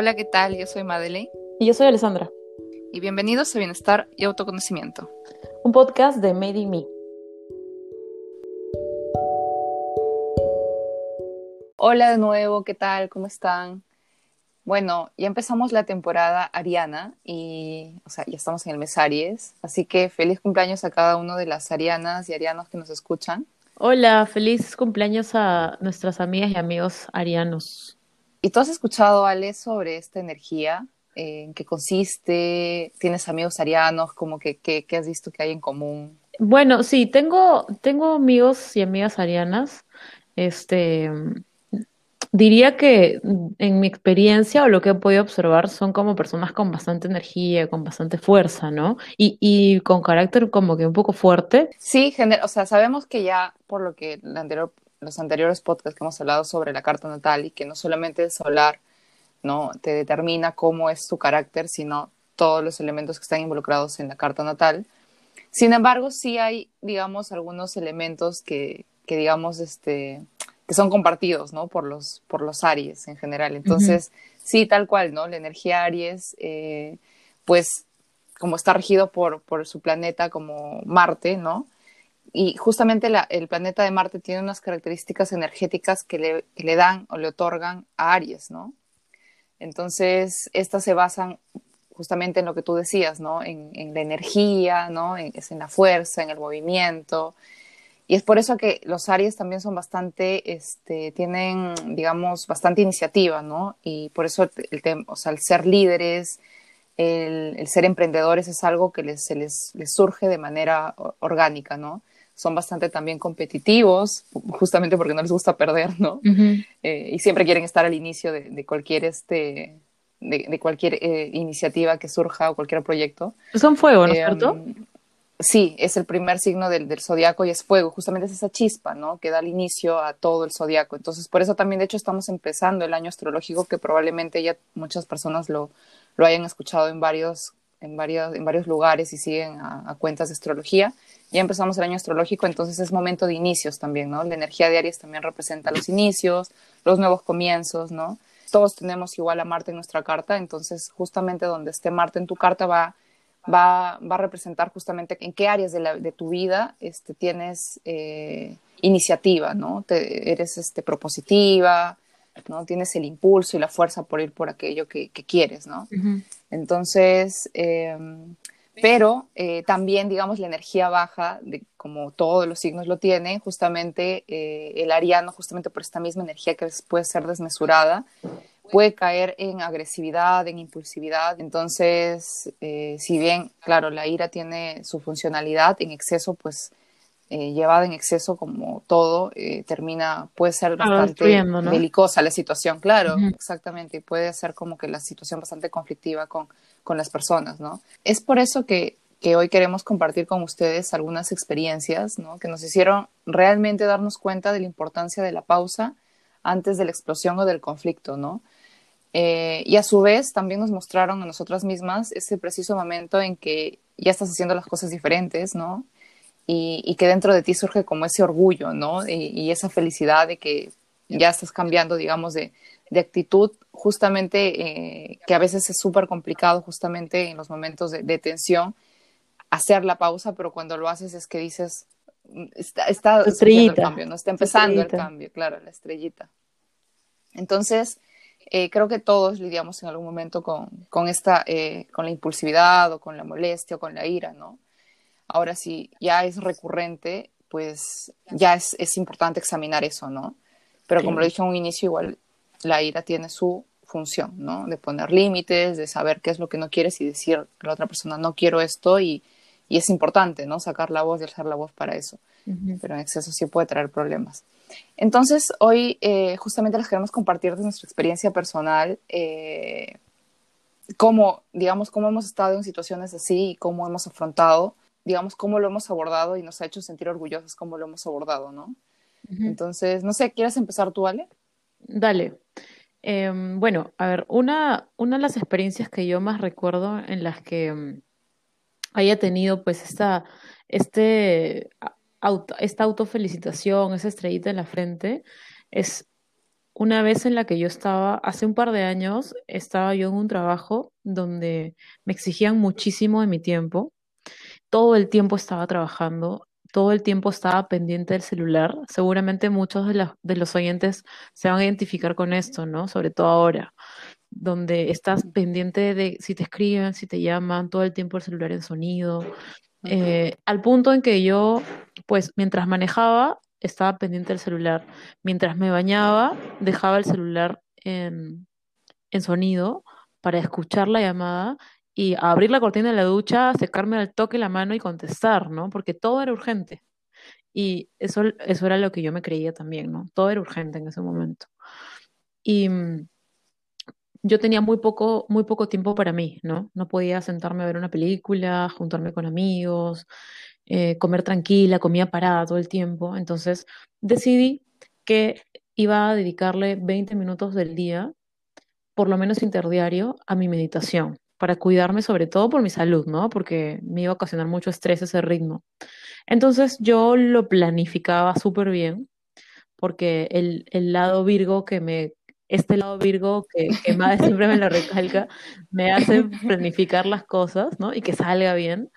Hola, ¿qué tal? Yo soy Madeleine. Y yo soy Alessandra. Y bienvenidos a Bienestar y Autoconocimiento. Un podcast de Made in Me. Hola de nuevo, ¿qué tal? ¿Cómo están? Bueno, ya empezamos la temporada ariana y, o sea, ya estamos en el mes Aries, así que feliz cumpleaños a cada uno de las arianas y arianos que nos escuchan. Hola, feliz cumpleaños a nuestras amigas y amigos arianos. ¿Y tú has escuchado, Ale, sobre esta energía? ¿En qué consiste? ¿Tienes amigos arianos? ¿Cómo que, qué has visto que hay en común? Bueno, sí, tengo, tengo amigos y amigas arianas. Este, diría que en mi experiencia o lo que he podido observar son como personas con bastante energía, con bastante fuerza, ¿no? Y, y con carácter como que un poco fuerte. Sí, o sea, sabemos que ya por lo que la anterior los anteriores podcasts que hemos hablado sobre la carta natal y que no solamente el solar no te determina cómo es tu carácter, sino todos los elementos que están involucrados en la carta natal. Sin embargo, sí hay, digamos, algunos elementos que, que digamos, este, que son compartidos, ¿no? Por los, por los Aries en general. Entonces, sí, tal cual, ¿no? La energía Aries, eh, pues, como está regido por, por su planeta como Marte, ¿no? Y justamente el planeta de Marte tiene unas características energéticas que le, le, dan o le otorgan a Aries, ¿no? Entonces, estas se basan justamente en lo que tú decías, ¿no? En, la energía, ¿no? Es en la fuerza, en el movimiento. Y es por eso que los Aries también son bastante, este, tienen, digamos, bastante iniciativa, ¿no? Y por eso el, o sea, el ser líderes, el, el, ser emprendedores es algo que les, se les, les surge de manera orgánica, ¿no? Son bastante también competitivos, justamente porque no les gusta perder, ¿no? Eh, y siempre quieren estar al inicio de, cualquier, este, de, cualquier eh, iniciativa que surja o cualquier proyecto. Son fuego, ¿no es cierto? Em, sí, es el primer signo del, del zodiaco y es fuego, justamente es esa chispa, ¿no? Que da el inicio a todo el zodiaco. Entonces, por eso también, de hecho, estamos empezando el año astrológico, que probablemente ya muchas personas lo, lo hayan escuchado en varios, en, varios, en varios lugares y siguen a cuentas de astrología ya empezamos el año astrológico, entonces es momento de inicios también, ¿no? La energía de Aries también representa los inicios, los nuevos comienzos, ¿no? Todos tenemos igual a Marte en nuestra carta, entonces justamente donde esté Marte en tu carta va, va, va a representar justamente en qué áreas de, la, de tu vida este, tienes eh, iniciativa, ¿no? Te, eres este, propositiva, ¿no? Tienes el impulso y la fuerza por ir por aquello que, que quieres, ¿no? Entonces, eh, pero eh, también, digamos, la energía baja, de, como todos los signos lo tienen, justamente eh, el ariano, justamente por esta misma energía que puede ser desmesurada, puede caer en agresividad, en impulsividad. Entonces, eh, si bien, claro, la ira tiene su funcionalidad, en exceso, pues llevada en exceso como todo, termina, puede ser bastante belicosa la situación, claro, exactamente, y puede ser como que la situación bastante conflictiva con con las personas, ¿no? Es por eso que, que hoy queremos compartir con ustedes algunas experiencias, ¿no? Que nos hicieron realmente darnos cuenta de la importancia de la pausa antes de la explosión o del conflicto, ¿no? Eh, y a su vez también nos mostraron a nosotras mismas ese preciso momento en que ya estás haciendo las cosas diferentes, ¿no? Y, y que dentro de ti surge como ese orgullo, ¿no? Y, y, esa felicidad de que ya estás cambiando, digamos, de, de actitud justamente eh, que a veces es súper complicado justamente en los momentos de, tensión hacer la pausa, pero cuando lo haces es que dices, mm, está, está el cambio, no está empezando el cambio, claro, la estrellita. Entonces, eh, creo que todos lidiamos en algún momento con, con esta, eh, con la impulsividad o con la molestia o con la ira, ¿no? Ahora, si ya es recurrente, pues ya es, es importante examinar eso, ¿no? Pero como lo dije en un inicio, igual la ira tiene su función, ¿no? De poner límites, de saber qué es lo que no quieres y decir a la otra persona, no quiero esto y, y es importante, ¿no? Sacar la voz y alzar la voz para eso. Pero en exceso sí puede traer problemas. Entonces, hoy eh, justamente les queremos compartir de nuestra experiencia personal, eh, cómo, digamos, cómo hemos estado en situaciones así y cómo hemos afrontado, digamos, cómo lo hemos abordado y nos ha hecho sentir orgullosos cómo lo hemos abordado, ¿no? Entonces, no sé, ¿quieres empezar tú, Ale? Dale. Em, bueno, a ver, una, una de las experiencias que yo más recuerdo en las que mm, haya tenido pues esta, este, auto, esta autofelicitación, esa estrellita en la frente, es una vez en la que yo estaba, hace un par de años, estaba yo en un trabajo donde me exigían muchísimo de mi tiempo. Todo el tiempo estaba trabajando, todo el tiempo estaba pendiente del celular. Seguramente muchos de, la- de los oyentes se van a identificar con esto, ¿no? Sobre todo ahora, donde estás pendiente de si te escriben, si te llaman, todo el tiempo el celular en sonido. Eh, al punto en que yo, pues mientras manejaba, estaba pendiente del celular. Mientras me bañaba, dejaba el celular en, en sonido para escuchar la llamada y abrir la cortina de la ducha, secarme al toque la mano y contestar, ¿no? Porque todo era urgente. Y eso, eso era lo que yo me creía también, ¿no? Todo era urgente en ese momento. Y mm, yo tenía muy poco, muy poco tiempo para mí, ¿no? No podía sentarme a ver una película, juntarme con amigos, eh, comer tranquila, comía parada todo el tiempo. Entonces decidí que iba a dedicarle 20 minutos del día, por lo menos interdiario, a mi meditación, para cuidarme sobre todo por mi salud, ¿no? Porque me iba a ocasionar mucho estrés ese ritmo. Entonces yo lo planificaba súper bien porque el, el lado Virgo que me, este lado Virgo que, que Madre siempre me lo recalca, me hace planificar las cosas, ¿no? Y que salga bien.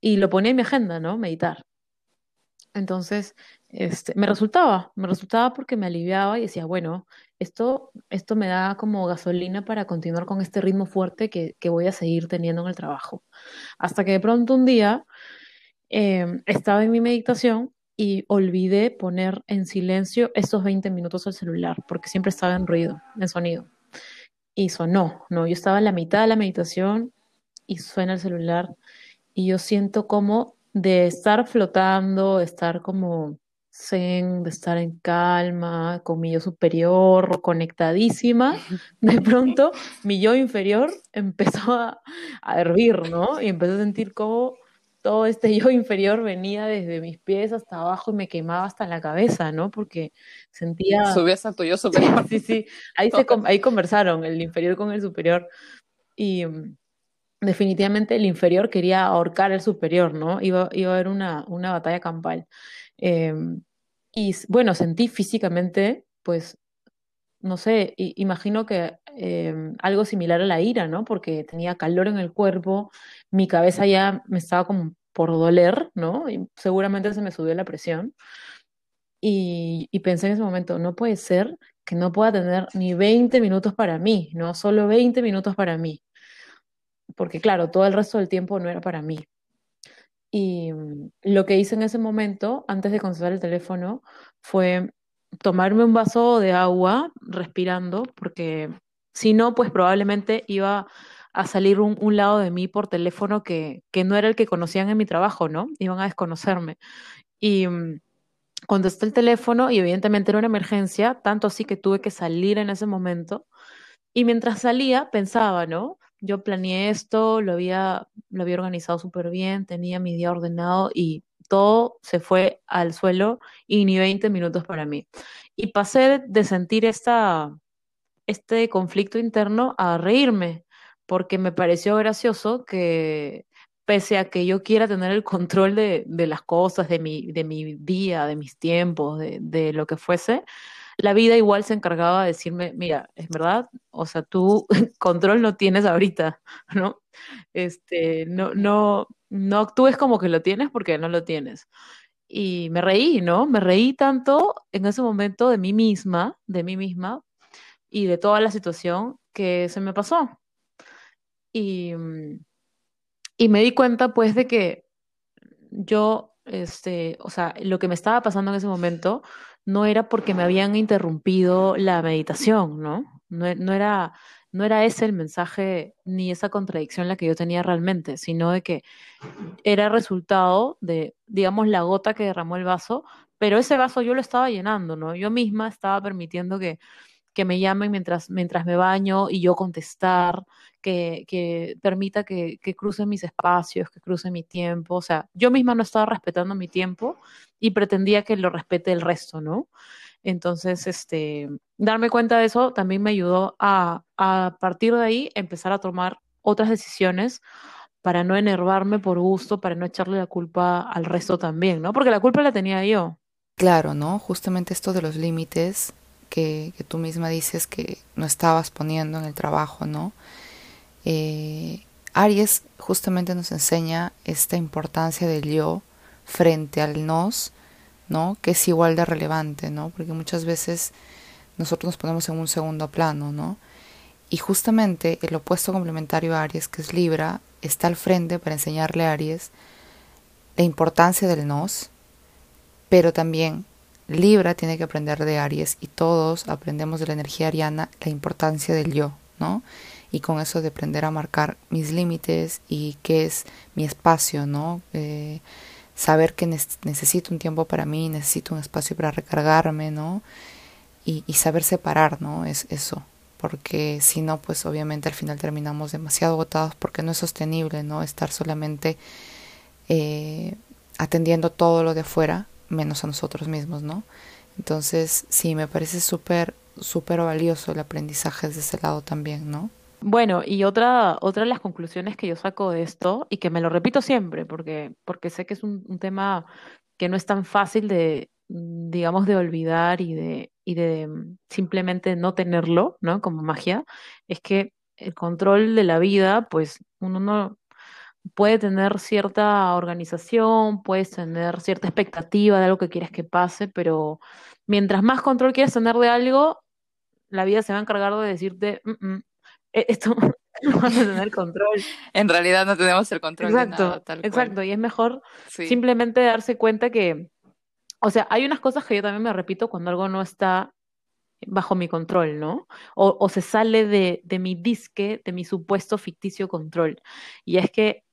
Y lo ponía en mi agenda, ¿no? Meditar. Entonces, este, me resultaba, me resultaba porque me aliviaba y decía, bueno, esto, esto me da como gasolina para continuar con este ritmo fuerte que, que voy a seguir teniendo en el trabajo. Hasta que de pronto un día eh, estaba en mi meditación y olvidé poner en silencio esos 20 minutos el celular, porque siempre estaba en ruido, en sonido. Y sonó, ¿no? Yo estaba en la mitad de la meditación y suena el celular y yo siento como de estar flotando, estar como zen, de estar en calma, con mi yo superior, conectadísima, de pronto mi yo inferior empezó a, a hervir, ¿no? Y empecé a sentir como todo este yo inferior venía desde mis pies hasta abajo y me quemaba hasta la cabeza, ¿no? Porque sentía... Subías a tu yo superior. Sí, sí, ahí, se, ahí conversaron el inferior con el superior y mm, definitivamente el inferior quería ahorcar al superior, ¿no? Iba, iba a haber una, una batalla campal. Eh, y bueno, sentí físicamente, pues, no sé, imagino que eh, algo similar a la ira, ¿no? Porque tenía calor en el cuerpo, mi cabeza ya me estaba como por doler, ¿no? Y seguramente se me subió la presión. Y, y pensé en ese momento, no puede ser que no pueda tener ni 20 minutos para mí, ¿no? Solo 20 minutos para mí. Porque claro, todo el resto del tiempo no era para mí. Y mm, lo que hice en ese momento, antes de contestar el teléfono, fue tomarme un vaso de agua respirando, porque si no, pues probablemente iba a salir un, lado de mí por teléfono que, que no era el que conocían en mi trabajo, ¿no? Iban a desconocerme. Y mm, contesté el teléfono y evidentemente era una emergencia, tanto así que tuve que salir en ese momento. Y mientras salía, pensaba, ¿no? Yo planeé esto, lo había, lo había organizado súper bien, tenía mi día ordenado y todo se fue al suelo y ni 20 minutos para mí. Y pasé de sentir esta, este conflicto interno a reírme, porque me pareció gracioso que pese a que yo quiera tener el control de, de las cosas, de mi, de mi día, de mis tiempos, de, de lo que fuese, la vida igual se encargaba de decirme, mira, es verdad, o sea, tú control no tienes ahorita, ¿no? Este, no, no, no actúes como que lo tienes porque no lo tienes. Y me reí, ¿no? Me reí tanto en ese momento de mí misma, de mí misma y de toda la situación que se me pasó. Y, y me di cuenta pues de que yo, este, o sea, lo que me estaba pasando en ese momento no era porque me habían interrumpido la meditación, ¿no? No, no era, no era ese el mensaje ni esa contradicción la que yo tenía realmente, sino de que era resultado de, digamos, la gota que derramó el vaso, pero ese vaso yo lo estaba llenando, ¿no? Yo misma estaba permitiendo que, que me llamen mientras, mientras me baño y yo contestar, que, que permita que, que crucen mis espacios, que cruce mi tiempo. O sea, yo misma no estaba respetando mi tiempo y pretendía que lo respete el resto, ¿no? Entonces, este, darme cuenta de eso también me ayudó a, a partir de ahí empezar a tomar otras decisiones para no enervarme por gusto, para no echarle la culpa al resto también, ¿no? Porque la culpa la tenía yo. Claro, ¿no? Justamente esto de los límites que, tú misma dices que no estabas poniendo en el trabajo, ¿no? Eh, Aries justamente nos enseña esta importancia del yo frente al nos, ¿no? Que es igual de relevante, ¿no? Porque muchas veces nosotros nos ponemos en un segundo plano, ¿no? Y justamente el opuesto complementario a Aries, que es Libra, está al frente para enseñarle a Aries la importancia del nos, pero también Libra tiene que aprender de Aries y todos aprendemos de la energía ariana la importancia del yo, ¿no? Y con eso de aprender a marcar mis límites y qué es mi espacio, ¿no? Eh, saber que necesito un tiempo para mí, necesito un espacio para recargarme, ¿no? Y, saber separar, ¿no? Es eso, porque si no, pues obviamente al final terminamos demasiado agotados porque no es sostenible, ¿no? Estar solamente eh, atendiendo todo lo de afuera, menos a nosotros mismos, ¿no? Entonces, sí, me parece súper, súper valioso el aprendizaje desde ese lado también, ¿no? Bueno, y otra, otra de las conclusiones que yo saco de esto, y que me lo repito siempre, porque, porque sé que es un, un tema que no es tan fácil de, digamos, de olvidar y de, y de simplemente no tenerlo, ¿no? Como magia, es que el control de la vida, pues uno no, puede tener cierta organización, puedes tener cierta expectativa de algo que quieres que pase, pero mientras más control quieres tener de algo, la vida se va a encargar de decirte, mm, mm, e-, esto no vas a tener control. en realidad no tenemos el control exacto, de nada, tal Exacto, y es mejor simplemente darse cuenta que, o sea, hay unas cosas que yo también me repito cuando algo no está bajo mi control, ¿no? O, o se sale de, de mi disque, de mi supuesto ficticio control. Y es que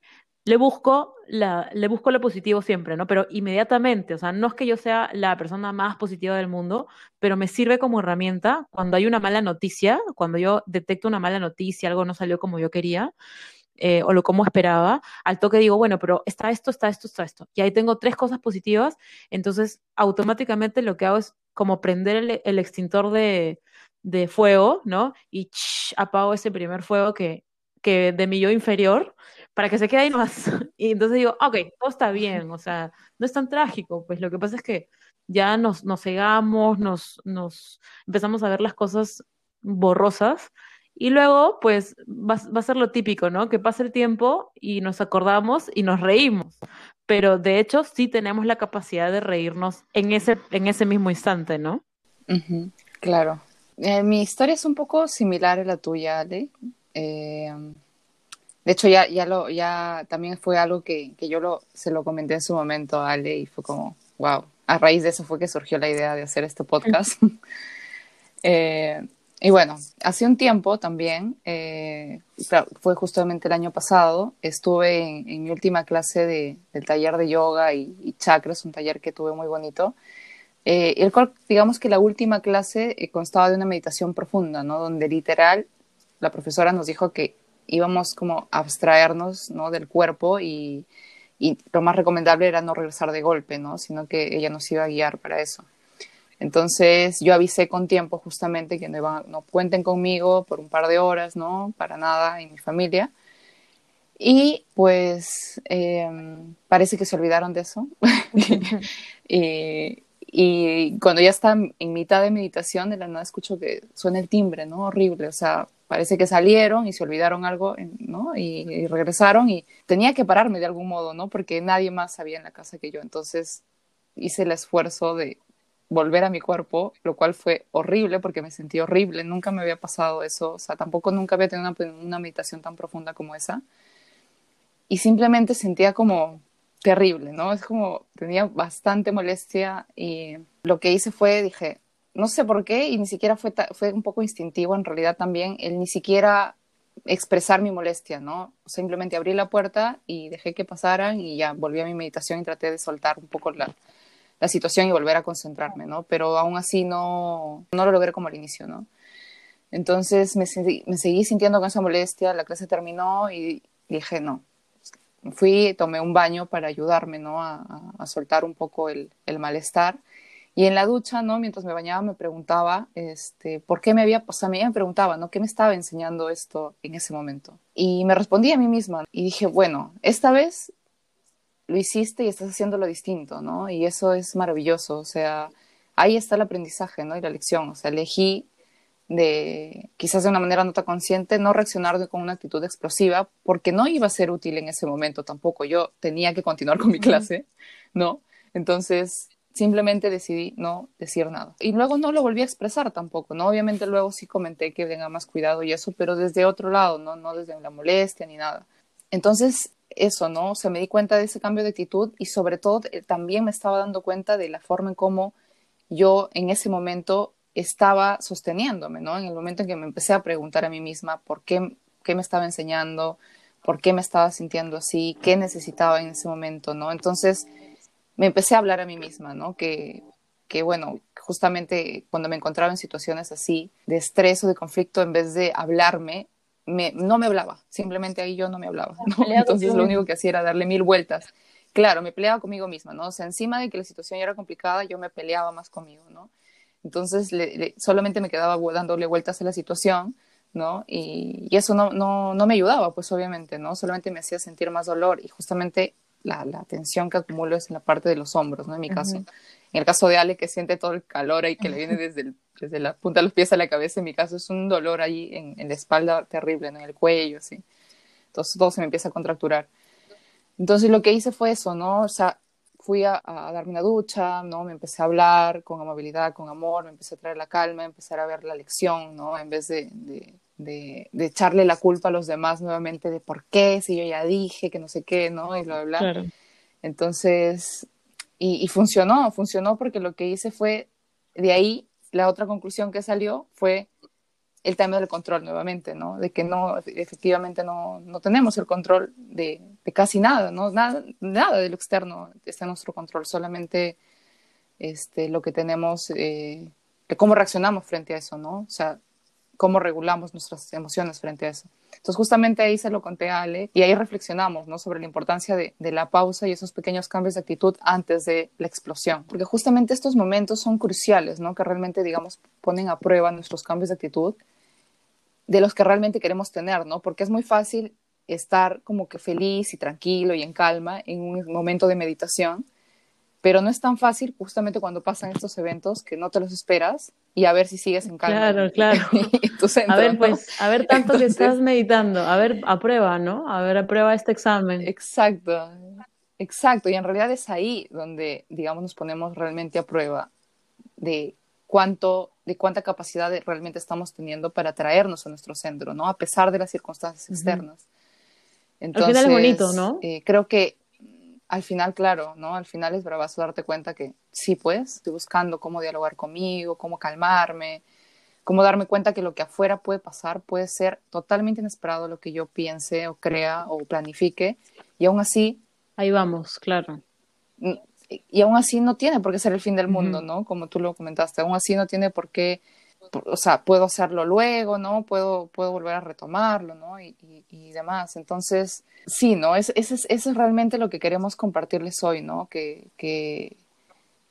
le busco, le busco lo positivo siempre, ¿no? Pero inmediatamente, o sea, no es que yo sea la persona más positiva del mundo, pero me sirve como herramienta cuando hay una mala noticia, cuando yo detecto una mala noticia, algo no salió como yo quería. Eh, o lo como esperaba, al toque digo, bueno, pero está esto, está esto, está esto. Y ahí tengo tres cosas positivas, entonces automáticamente lo que hago es como prender el, extintor de, de, fuego, ¿no? Y apago ese primer fuego que, que de mi yo inferior para que se quede ahí más. Y entonces digo, ok, todo está bien, o sea, no es tan trágico, pues lo que pasa es que ya nos, nos cegamos, nos, nos empezamos a ver las cosas borrosas y luego, pues, va, va, a ser lo típico, ¿no? Que pasa el tiempo y nos acordamos y nos reímos. Pero de hecho, sí tenemos la capacidad de reírnos en ese, en ese mismo instante, ¿no? claro. Eh, mi historia es un poco similar a la tuya, Ale. Eh, de hecho, ya, ya, lo, ya también fue algo que, que yo lo, se lo comenté en su momento a Ale y fue como, wow, a raíz de eso fue que surgió la idea de hacer este podcast. eh, y bueno, hace un tiempo también, eh, fue justamente el año pasado, estuve en, en mi última clase de, del taller de yoga y, y, chakras, un taller que tuve muy bonito, eh, el cual, digamos que la última clase eh, constaba de una meditación profunda, ¿no? Donde literal la profesora nos dijo que íbamos como a abstraernos ¿no? del cuerpo y, y, lo más recomendable era no regresar de golpe, ¿no? sino que ella nos iba a guiar para eso. Entonces yo avisé con tiempo justamente que no, no cuenten conmigo por un par de horas, ¿no? Para nada y mi familia. Y pues eh, parece que se olvidaron de eso. y, y, cuando ya está en mitad de meditación, de la nada escucho que suena el timbre, ¿no? Horrible. O sea, parece que salieron y se olvidaron algo, ¿no? Y, regresaron y tenía que pararme de algún modo, ¿no? Porque nadie más sabía en la casa que yo. Entonces hice el esfuerzo de volver a mi cuerpo, lo cual fue horrible porque me sentí horrible. Nunca me había pasado eso, o sea, tampoco nunca había tenido una, una meditación tan profunda como esa. Y simplemente sentía como terrible, ¿no? Es como tenía bastante molestia y lo que hice fue, dije, no sé por qué, y ni siquiera fue, fue un poco instintivo en realidad también, el ni siquiera expresar mi molestia, ¿no? Simplemente abrí la puerta y dejé que pasaran y ya volví a mi meditación y traté de soltar un poco la, la situación y volver a concentrarme, ¿no? Pero aún así no, no lo logré como al inicio, ¿no? Entonces me, me seguí sintiendo con esa molestia, la clase terminó y dije, no, fui, tomé un baño para ayudarme, ¿no? A, a soltar un poco el, el malestar y en la ducha, ¿no? Mientras me bañaba me preguntaba, este, ¿por qué me había, o sea, me preguntaba, ¿no? ¿Qué me estaba enseñando esto en ese momento? Y me respondí a mí misma y dije, bueno, esta vez lo hiciste y estás haciendo lo distinto, ¿no? Y eso es maravilloso, o sea, ahí está el aprendizaje, ¿no? Y la lección, o sea, elegí de, quizás de una manera no tan consciente, no reaccionar con una actitud explosiva, porque no iba a ser útil en ese momento tampoco. Yo tenía que continuar con mi clase, ¿no? Entonces, simplemente decidí no decir nada. Y luego no lo volví a expresar tampoco, ¿no? Obviamente luego sí comenté que tenga más cuidado y eso, pero desde otro lado, ¿no? No desde la molestia ni nada. Entonces, eso, ¿no? O sea, me di cuenta de ese cambio de actitud y sobre todo eh, también me estaba dando cuenta de la forma en cómo yo en ese momento estaba sosteniéndome, ¿no? En el momento en que me empecé a preguntar a mí misma por qué, qué me estaba enseñando, por qué me estaba sintiendo así, qué necesitaba en ese momento, ¿no? Entonces me empecé a hablar a mí misma, ¿no? Que, que bueno, justamente cuando me encontraba en situaciones así, de estrés o de conflicto, en vez de hablarme, me, no me hablaba, simplemente ahí yo no me hablaba, ¿no? Entonces lo único que hacía era darle mil vueltas. Claro, me peleaba conmigo misma, ¿no? O sea, encima de que la situación ya era complicada, yo me peleaba más conmigo, ¿no? Entonces solamente me quedaba dándole vueltas a la situación, ¿no? Y, y eso no, no, no, me ayudaba, pues obviamente, ¿no? Solamente me hacía sentir más dolor y justamente la, la tensión que acumulo es en la parte de los hombros, ¿no? En mi caso. En el caso de Ale, que siente todo el calor ahí que le viene desde, el, desde la punta de los pies a la cabeza, en mi caso es un dolor ahí en, en la espalda terrible, ¿no? En el cuello, así. Entonces todo se me empieza a contracturar. Entonces lo que hice fue eso, ¿no? O sea, fui a, darme una ducha, ¿no? Me empecé a hablar con amabilidad, con amor, me empecé a traer la calma, empezar a ver la lección, ¿no? En vez de, de, de, echarle la culpa a los demás nuevamente de por qué, si yo ya dije que no sé qué, ¿no? Y bla, bla, bla. Entonces, y, y funcionó, funcionó porque lo que hice fue, de ahí, la otra conclusión que salió fue el tema del control nuevamente, ¿no? De que no, efectivamente no, no tenemos el control de, de, casi nada, ¿no? Nada, nada de lo externo está en nuestro control, solamente este, lo que tenemos, eh, de cómo reaccionamos frente a eso, ¿no? O sea, cómo regulamos nuestras emociones frente a eso. Entonces, justamente ahí se lo conté a Ale y ahí reflexionamos, ¿no? Sobre la importancia de, la pausa y esos pequeños cambios de actitud antes de la explosión. Porque justamente estos momentos son cruciales, ¿no? Que realmente, digamos, ponen a prueba nuestros cambios de actitud de los que realmente queremos tener, ¿no? Porque es muy fácil estar como que feliz y tranquilo y en calma en un momento de meditación, pero no es tan fácil justamente cuando pasan estos eventos que no te los esperas y a ver si sigues en calma. Claro, claro. a ver, pues, a ver tanto que estás meditando, a ver, aprueba, ¿no? A ver, aprueba este examen. Exacto, exacto. Y en realidad es ahí donde, digamos, nos ponemos realmente a prueba de cuánto, de cuánta capacidad realmente estamos teniendo para traernos a nuestro centro, ¿no? A pesar de las circunstancias externas. Entonces, al final es bonito, ¿no? Eh, creo que al final, claro, ¿no? Al final es bravazo darte cuenta que sí, pues, estoy buscando cómo dialogar conmigo, cómo calmarme, cómo darme cuenta que lo que afuera puede pasar puede ser totalmente inesperado lo que yo piense o crea o planifique, y aún así... Ahí vamos, claro y aún así no tiene por qué ser el fin del mundo, ¿no? Como tú lo comentaste, aún así no tiene por qué, o sea, puedo hacerlo luego, ¿no? Puedo, puedo volver a retomarlo, ¿no? Y, y, demás. Entonces, sí, ¿no? Es, eso, es, eso es realmente lo que queremos compartirles hoy, ¿no? Que, que,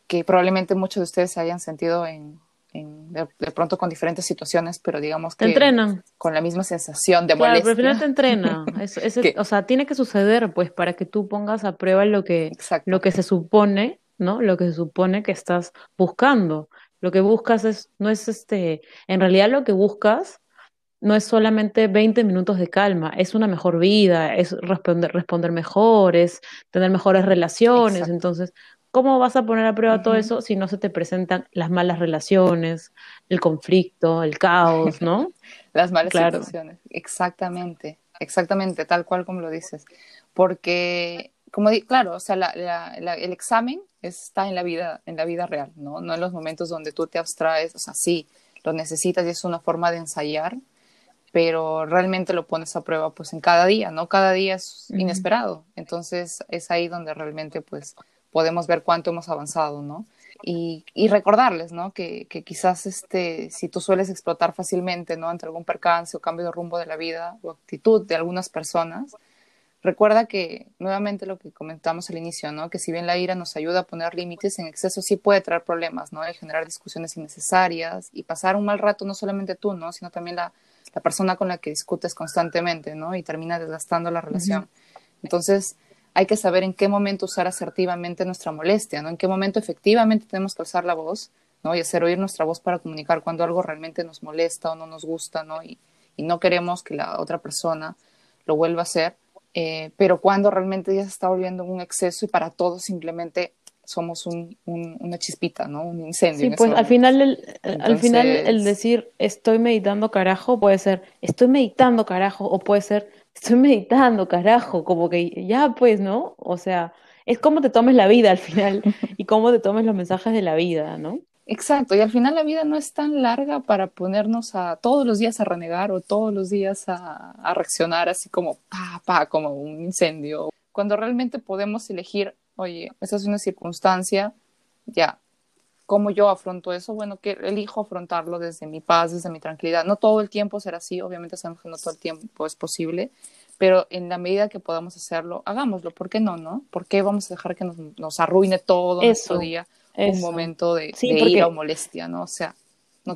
que probablemente muchos de ustedes se hayan sentido en, de, pronto con diferentes situaciones, pero digamos que te entrenan. con la misma sensación de claro, molestia. pero al final te entrena. o sea, tiene que suceder, pues, para que tú pongas a prueba lo que, lo que se supone, ¿no? Lo que se supone que estás buscando. Lo que buscas es, no es este, en realidad lo que buscas no es solamente 20 minutos de calma, es una mejor vida, es responder, responder mejor, es tener mejores relaciones. Entonces, ¿Cómo vas a poner a prueba todo eso si no se te presentan las malas relaciones, el conflicto, el caos, ¿no? las malas situaciones, exactamente, exactamente, tal cual como lo dices. Porque, como di claro, o sea, el examen está en la vida, en la vida real, ¿no? No en los momentos donde tú te abstraes, o sea, sí, lo necesitas y es una forma de ensayar, pero realmente lo pones a prueba pues en cada día, ¿no? Cada día es inesperado. Entonces es ahí donde realmente pues podemos ver cuánto hemos avanzado, ¿no? Y, y recordarles, ¿no? Que, que, quizás este, si tú sueles explotar fácilmente, ¿no? Ante algún percance o cambio de rumbo de la vida o actitud de algunas personas, recuerda que nuevamente lo que comentamos al inicio, ¿no? Que si bien la ira nos ayuda a poner límites, en exceso sí puede traer problemas, ¿no? De generar discusiones innecesarias y pasar un mal rato no solamente tú, ¿no? Sino también la, la persona con la que discutes constantemente, ¿no? Y termina desgastando la relación. Entonces, hay que saber en qué momento usar asertivamente nuestra molestia, ¿no? En qué momento efectivamente tenemos que alzar la voz, ¿no? Y hacer oír nuestra voz para comunicar cuando algo realmente nos molesta o no nos gusta, ¿no? Y, y no queremos que la otra persona lo vuelva a hacer, eh, pero cuando realmente ya se está volviendo un exceso y para todos simplemente somos un, una chispita, ¿no? Un incendio. Sí, pues al final, el, al final el decir estoy meditando carajo puede ser estoy meditando carajo o puede ser estoy meditando carajo, como que ya pues, ¿no? O sea, es cómo te tomes la vida al final y cómo te tomes los mensajes de la vida, ¿no? Exacto, y al final la vida no es tan larga para ponernos a todos los días a renegar o todos los días a, a reaccionar así como pa, pa, como un incendio. Cuando realmente podemos elegir oye, esa es una circunstancia, ya, ¿cómo yo afronto eso? Bueno, que elijo afrontarlo desde mi paz, desde mi tranquilidad. No todo el tiempo será así, obviamente sabemos que no todo el tiempo es posible, pero en la medida que podamos hacerlo, hagámoslo. ¿Por qué no, no? ¿Por qué vamos a dejar que nos, nos arruine todo nuestro día un momento de, ira o molestia, no? O sea,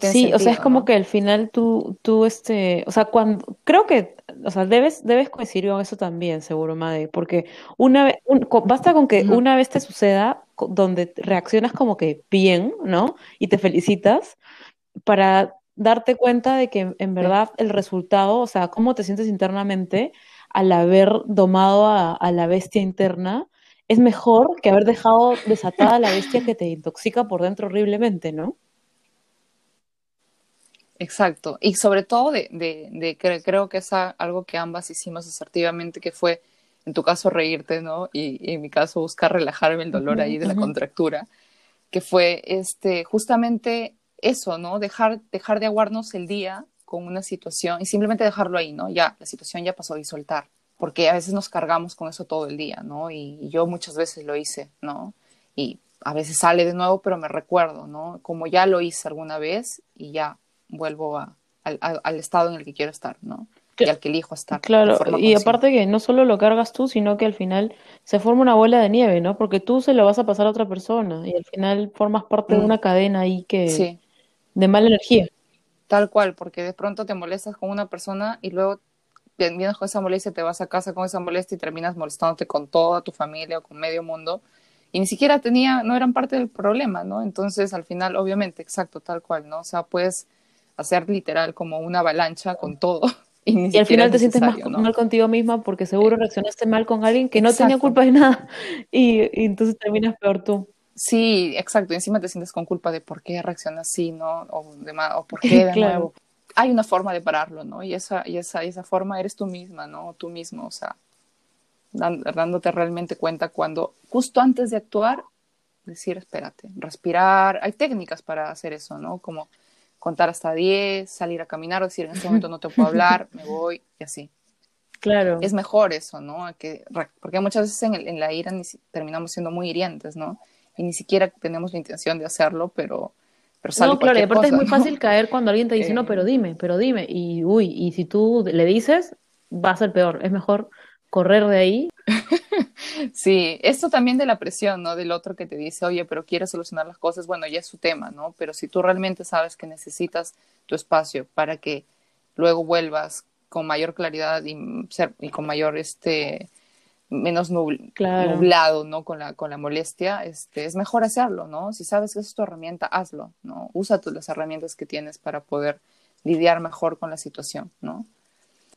sí, o sea, es como que al final tú, tú, este, o sea, cuando, creo que, o sea, debes, debes coincidir con eso también, seguro, Made, porque una vez, basta con que una vez te suceda donde reaccionas como que bien, ¿no? Y te felicitas para darte cuenta de que en verdad el resultado, o sea, cómo te sientes internamente al haber domado a, a la bestia interna, es mejor que haber dejado desatada la bestia que te intoxica por dentro horriblemente, ¿no? Exacto, y sobre todo de, de, que creo que es algo que ambas hicimos asertivamente, que fue en tu caso reírte, ¿no? Y, en mi caso buscar relajarme el dolor ahí de la contractura, que fue este, justamente eso, ¿no? Dejar, dejar de aguarnos el día con una situación y simplemente dejarlo ahí, ¿no? Ya, la situación ya pasó y soltar, porque a veces nos cargamos con eso todo el día, ¿no? Y, y yo muchas veces lo hice, ¿no? Y a veces sale de nuevo, pero me recuerdo, ¿no? Como ya lo hice alguna vez y ya vuelvo a, al, al, estado en el que quiero estar, ¿no? Y al que elijo estar. Claro, y aparte que no solo lo cargas tú, sino que al final se forma una bola de nieve, ¿no? Porque tú se lo vas a pasar a otra persona y al final formas parte de mm. una cadena ahí que sí. de mala energía. Tal cual, porque de pronto te molestas con una persona y luego vienes con esa molestia, te vas a casa con esa molestia y terminas molestándote con toda tu familia o con medio mundo y ni siquiera tenía, no eran parte del problema, ¿no? Entonces al final, obviamente, exacto, tal cual, ¿no? O sea, pues hacer literal como una avalancha con todo. Y, al final te sientes mal contigo misma porque seguro reaccionaste mal con alguien que no tenía culpa de nada y, entonces terminas peor tú. Sí, exacto. Y encima te sientes con culpa de por qué reaccionas así, ¿no? O, de, o por qué de nuevo. Hay una forma de pararlo, ¿no? Y esa, y esa, esa forma eres tú misma, ¿no? Tú mismo, o sea, dándote realmente cuenta cuando, justo antes de actuar, decir, espérate, respirar. Hay técnicas para hacer eso, ¿no? Como contar hasta 10, salir a caminar, o decir, en este momento no te puedo hablar, me voy y así. Claro. Es mejor eso, ¿no? Que, porque muchas veces en, en la ira ni, terminamos siendo muy hirientes, ¿no? Y ni siquiera tenemos la intención de hacerlo, pero, pero sale No, claro, y aparte es muy fácil caer cuando alguien te dice, no, pero dime, pero dime. Y uy, y si tú le dices, va a ser peor. Es mejor correr de ahí. sí, esto también de la presión, ¿no? Del otro que te dice, oye, pero quiere solucionar las cosas, bueno, ya es su tema, ¿no? Pero si tú realmente sabes que necesitas tu espacio para que luego vuelvas con mayor claridad y, ser, y con mayor, este, menos nublado, ¿no? Con la, con la molestia, este, es mejor hacerlo, ¿no? Si sabes que es tu herramienta, hazlo, ¿no? Usa tú las herramientas que tienes para poder lidiar mejor con la situación, ¿no?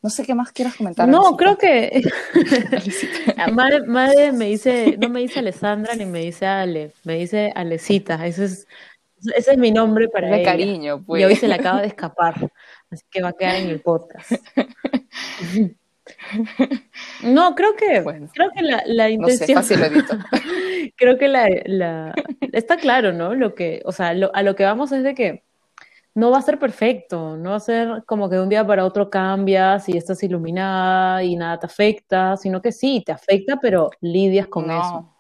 No sé qué más quieras comentar. No, creo que madre, madre, me dice, no me dice Alessandra ni me dice Ale, me dice Alecita. Ese es, ese es mi nombre para de cariño, pues. Y hoy se le acaba de escapar, así que va a quedar en el podcast. No, creo que, creo que la, la intención. No sé, fácil creo que la, la, está claro, ¿no? Lo que, o sea, lo, a lo que vamos es de que no va a ser perfecto, no va a ser como que de un día para otro cambias y estás iluminada y nada te afecta, sino que sí, te afecta, pero lidias con eso.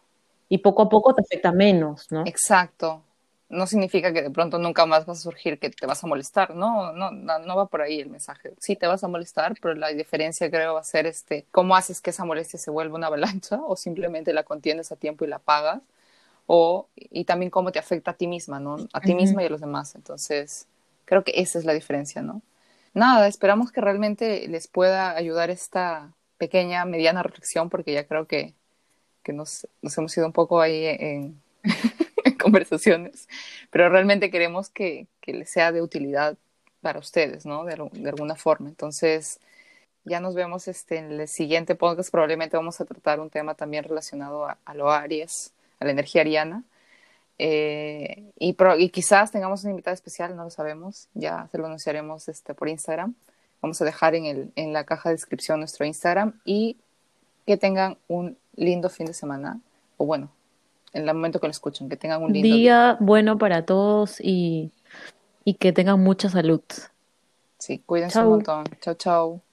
Y poco a poco te afecta menos, ¿no? Exacto. No significa que de pronto nunca más vas a surgir que te vas a molestar, no, no, no, va por ahí el mensaje. Sí te vas a molestar, pero la diferencia creo va a ser este, cómo haces que esa molestia se vuelva una avalancha o simplemente la contienes a tiempo y la pagas o y también cómo te afecta a ti misma, ¿no? A ti misma y a los demás. Entonces, Creo que esa es la diferencia, ¿no? Nada, esperamos que realmente les pueda ayudar esta pequeña, mediana reflexión, porque ya creo que, que nos, nos hemos ido un poco ahí en, conversaciones, pero realmente queremos que, que les sea de utilidad para ustedes, ¿no? De, alguna forma. Entonces, ya nos vemos este, en el siguiente podcast. Probablemente vamos a tratar un tema también relacionado a, a lo Aries, a la energía ariana. Eh, y, quizás tengamos una invitada especial, no lo sabemos. Ya se lo anunciaremos este, por Instagram. Vamos a dejar en, el, en la caja de descripción nuestro Instagram y que tengan un lindo fin de semana. O bueno, en el momento que lo escuchen, que tengan un lindo día. Día bueno para todos y, y que tengan mucha salud. Sí, cuídense chau. un montón. Chao, chao.